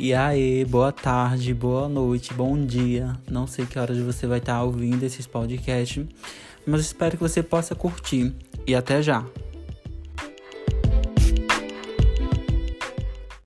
E aí, boa tarde, boa noite, bom dia. Não sei que horas você vai estar ouvindo esses podcasts, mas espero que você possa curtir. E até já!